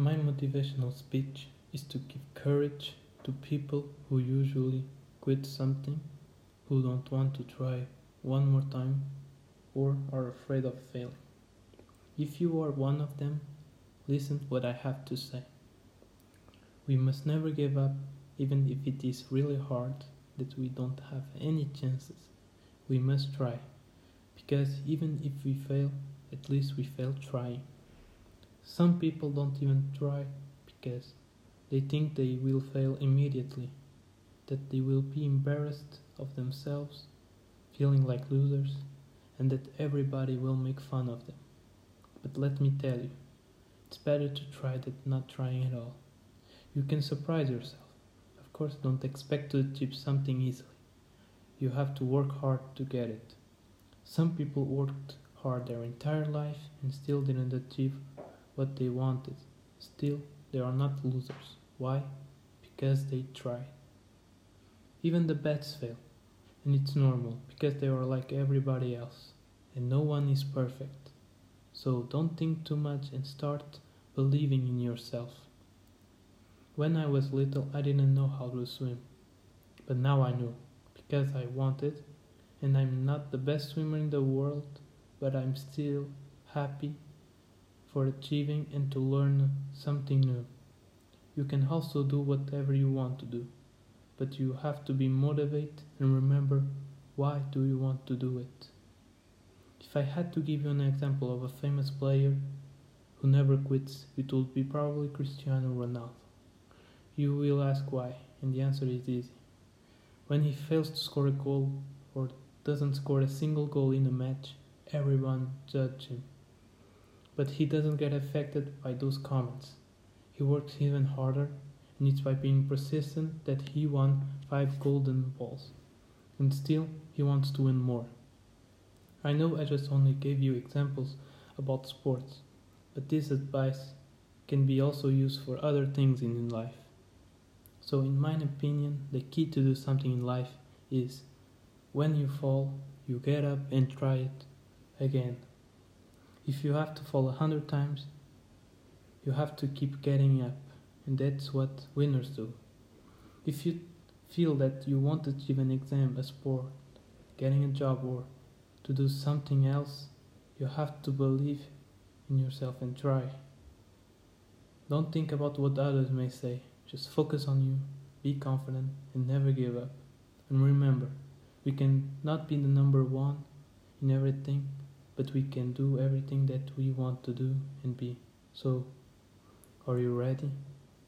My motivational speech is to give courage to people who usually quit something, who don't want to try one more time, or are afraid of failing. If you are one of them, listen what I have to say. We must never give up, even if it is really hard that we don't have any chances. We must try, because even if we fail, at least we fail trying. Some people don't even try because they think they will fail immediately, that they will be embarrassed of themselves, feeling like losers, and that everybody will make fun of them. But let me tell you, it's better to try than not trying at all. You can surprise yourself. Of course, don't expect to achieve something easily. You have to work hard to get it. Some people worked hard their entire life and still didn't achieve what they wanted. Still, they are not losers. Why? Because they tried. Even the best fail, and it's normal because they are like everybody else, and no one is perfect. So don't think too much and start believing in yourself. When I was little, I didn't know how to swim, but now I know because I wanted, and I'm not the best swimmer in the world, but I'm still happy for achieving and to learn something new. You can also do whatever you want to do, but you have to be motivated and remember why do you want to do it. If I had to give you an example of a famous player who never quits, it would be probably Cristiano Ronaldo. You will ask why, and the answer is easy. When he fails to score a goal or doesn't score a single goal in a match, everyone judges him. But he doesn't get affected by those comments. He works even harder, and it's by being persistent that he won five golden balls. And still, he wants to win more. I know I just only gave you examples about sports, but this advice can be also used for other things in life. So, in my opinion, the key to do something in life is when you fall, you get up and try it again. If you have to fall a hundred times, you have to keep getting up, and that's what winners do. If you feel that you want to achieve an exam, a sport, getting a job, or to do something else, you have to believe in yourself and try. Don't think about what others may say, just focus on you, be confident, and never give up. And remember, we can not be the number one in everything, but we can do everything that we want to do and be. So, are you ready?